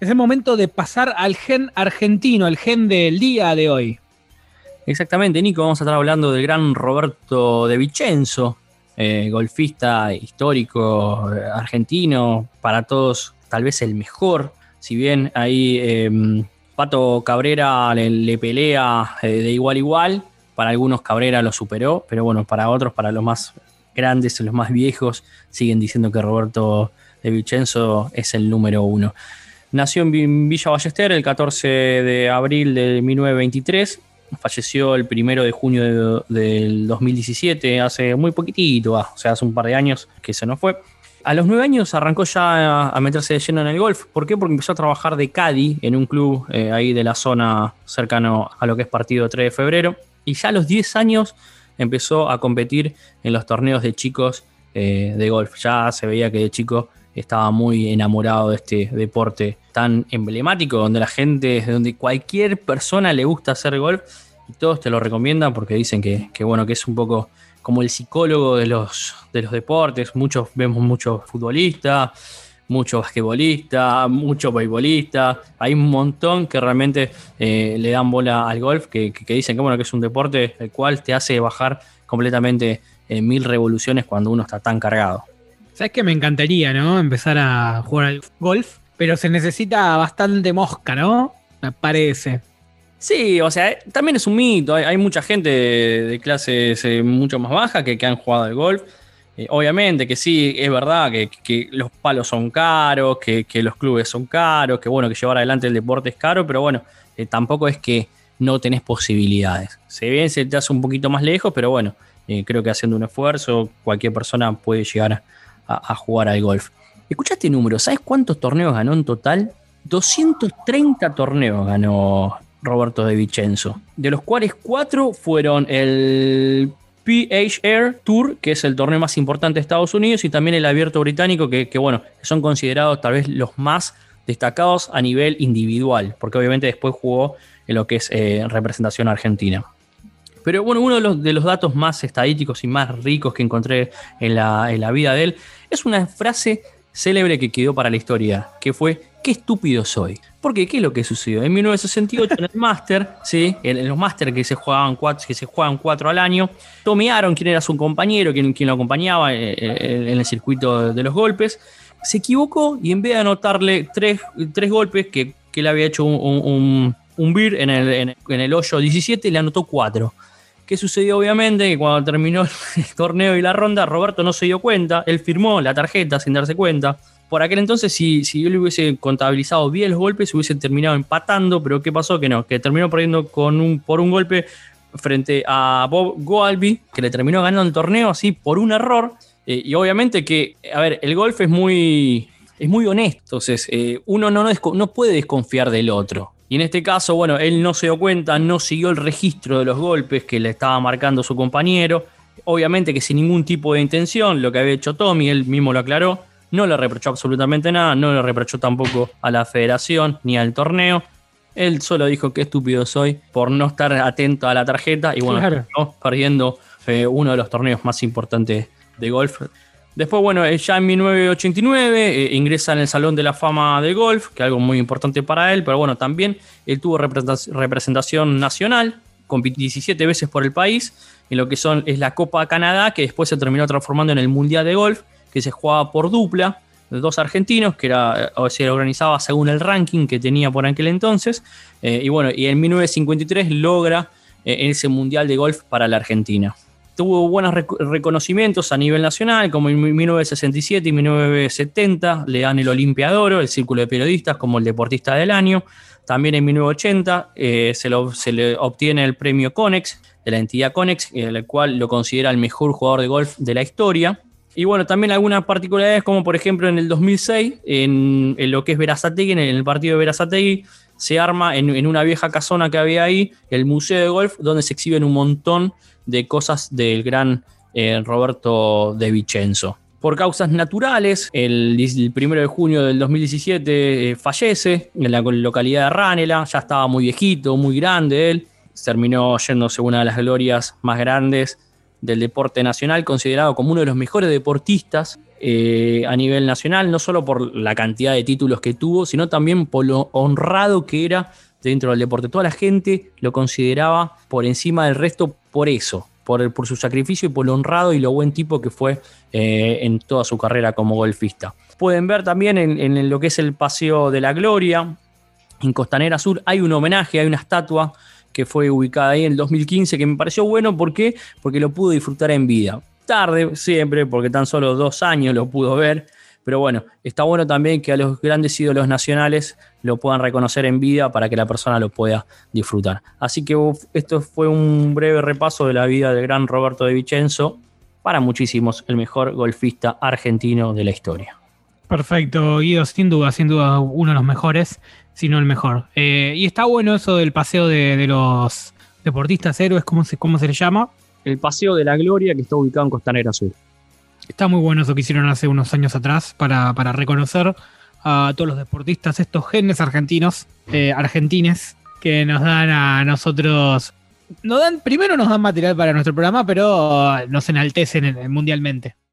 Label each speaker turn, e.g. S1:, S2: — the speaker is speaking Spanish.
S1: Es el momento de pasar al gen argentino, el gen del día de hoy.
S2: Exactamente, Nico, vamos a estar hablando del gran Roberto de Vicenzo, eh, golfista histórico eh, argentino, para todos tal vez el mejor, si bien ahí em, Pato Cabrera le, pelea eh, de igual a igual, para algunos Cabrera lo superó, pero bueno, para otros, para los más grandes, los más viejos, siguen diciendo que Roberto de Vicenzo es el número uno. Nació en Villa Ballester el 14 de abril de 1923 falleció el primero de junio del 2017, hace muy poquitito, o sea, hace un par de años que se nos fue. A los nueve años arrancó ya a meterse de lleno en el golf. ¿Por qué? Porque empezó a trabajar de caddy en un club eh, ahí de la zona cercano a lo que es partido 3 de febrero. Y ya a los 10 años empezó a competir en los torneos de chicos eh, de golf. Ya se veía que de chico estaba muy enamorado de este deporte tan emblemático, donde la gente, donde cualquier persona le gusta hacer golf y todos te lo recomiendan porque dicen que, bueno, que es un poco como el psicólogo de los, de los deportes. Muchos vemos muchos futbolistas, muchos basquetbolistas, muchos beisbolistas. Hay un montón que realmente eh, le dan bola al golf, que, dicen que bueno, que es un deporte el cual te hace bajar completamente en mil revoluciones cuando uno está tan cargado.
S1: ¿Sabes que me encantaría, ¿no? Empezar a jugar al golf, pero se necesita bastante mosca, ¿no? Me parece.
S2: Sí, o sea, también es un mito. Hay, mucha gente de, clases eh, mucho más bajas que, han jugado al golf. Eh, obviamente que sí, es verdad que, los palos son caros, que, los clubes son caros, que bueno, que llevar adelante el deporte es caro, pero bueno, eh, tampoco es que no tenés posibilidades. Se bien se te hace un poquito más lejos, pero bueno, creo que haciendo un esfuerzo cualquier persona puede llegar a a, jugar al golf. Escuchaste número, ¿sabes cuántos torneos ganó en total? 230 torneos ganó Roberto de Vicenzo, de los cuales cuatro fueron el PHR Tour, que es el torneo más importante de Estados Unidos, y también el Abierto Británico, que, bueno, son considerados tal vez los más destacados a nivel individual, porque obviamente después jugó en lo que es eh, representación argentina. Pero bueno, uno de los, datos más estadísticos y más ricos que encontré en la, vida de él es una frase célebre que quedó para la historia, que fue, qué estúpido soy. Porque, ¿qué es lo que sucedió? En 1968, en el Master, ¿sí? en los Master que se jugaban cuatro, al año, Tommy Aaron, quien era su compañero, quien lo acompañaba eh, eh, en el circuito de los golpes, se equivocó y en vez de anotarle tres, golpes, que, que le había hecho un, un, beer en el, hoyo 17, le anotó cuatro. ¿Qué sucedió? Obviamente que cuando terminó el torneo y la ronda, Roberto no se dio cuenta, él firmó la tarjeta sin darse cuenta. Por aquel entonces, si, si yo le hubiese contabilizado bien los golpes, se hubiese terminado empatando, pero ¿qué pasó? Que no, que terminó perdiendo con un, por un golpe frente a Bob Goalby, que le terminó ganando el torneo así por un error. Eh, y obviamente que, a ver, el golf es muy, es muy honesto, entonces eh, uno no, no puede desconfiar del otro. Y en este caso, bueno, él no se dio cuenta, no siguió el registro de los golpes que le estaba marcando su compañero. Obviamente que sin ningún tipo de intención, lo que había hecho Tommy, él mismo lo aclaró, no le reprochó absolutamente nada, no le reprochó tampoco a la federación ni al torneo. Él solo dijo que estúpido soy por no estar atento a la tarjeta y bueno, perdiendo eh, uno de los torneos más importantes de golf Después, bueno, eh, ya en 1989 eh, ingresa en el Salón de la Fama de Golf, que es algo muy importante para él, pero bueno, también él tuvo representación nacional, compitió 17 veces por el país, en lo que son, es la Copa Canadá, que después se terminó transformando en el Mundial de Golf, que se jugaba por dupla, de dos argentinos, que era, o se organizaba según el ranking que tenía por aquel entonces, eh, y bueno, y en 1953 logra ese Mundial de Golf para la Argentina tuvo buenos reconocimientos a nivel nacional, como en 1967 y 1970 le dan el Olimpia el Círculo de Periodistas, como el Deportista del Año. También en 1980 eh, se, le obtiene el premio Conex, de la entidad Conex, el cual lo considera el mejor jugador de golf de la historia. Y bueno, también algunas particularidades, como por ejemplo en el 2006, en, lo que es Verazategui, en el partido de Verazategui, se arma en, una vieja casona que había ahí, el Museo de Golf, donde se exhiben un montón cosas del gran eh, Roberto de Vicenzo. Por causas naturales, el, 1 de junio del 2017 eh, fallece en la localidad de Ranela, ya estaba muy viejito, muy grande él, terminó yéndose una de las glorias más grandes del deporte nacional, considerado como uno de los mejores deportistas eh, a nivel nacional, no solo por la cantidad de títulos que tuvo, sino también por lo honrado que era dentro del deporte. Toda la gente lo consideraba por encima del resto por eso, por, por su sacrificio y por lo honrado y lo buen tipo que fue eh, en toda su carrera como golfista. Pueden ver también en, lo que es el Paseo de la Gloria, en Costanera Sur, hay un homenaje, hay una estatua que fue ubicada ahí en el 2015, que me pareció bueno, ¿por qué? Porque lo pudo disfrutar en vida. Tarde, siempre, porque tan solo dos años lo pudo ver, pero bueno, está bueno también que a los grandes ídolos nacionales lo puedan reconocer en vida para que la persona lo pueda disfrutar. Así que esto fue un breve repaso de la vida del gran Roberto de Vicenzo, para muchísimos el mejor golfista argentino de la historia.
S1: Perfecto, Guido, sin duda, sin duda uno de los mejores, si no el mejor. Eh, y está bueno eso del paseo de, los deportistas héroes, ¿cómo se, ¿cómo se le llama?
S2: El Paseo de la Gloria que está ubicado en Costanera Sur.
S1: Está muy bueno eso que hicieron hace unos años atrás para, reconocer a todos los deportistas, estos genes argentinos, eh, argentines, que nos dan a nosotros. Nos dan, primero nos dan material para nuestro programa, pero nos enaltecen mundialmente.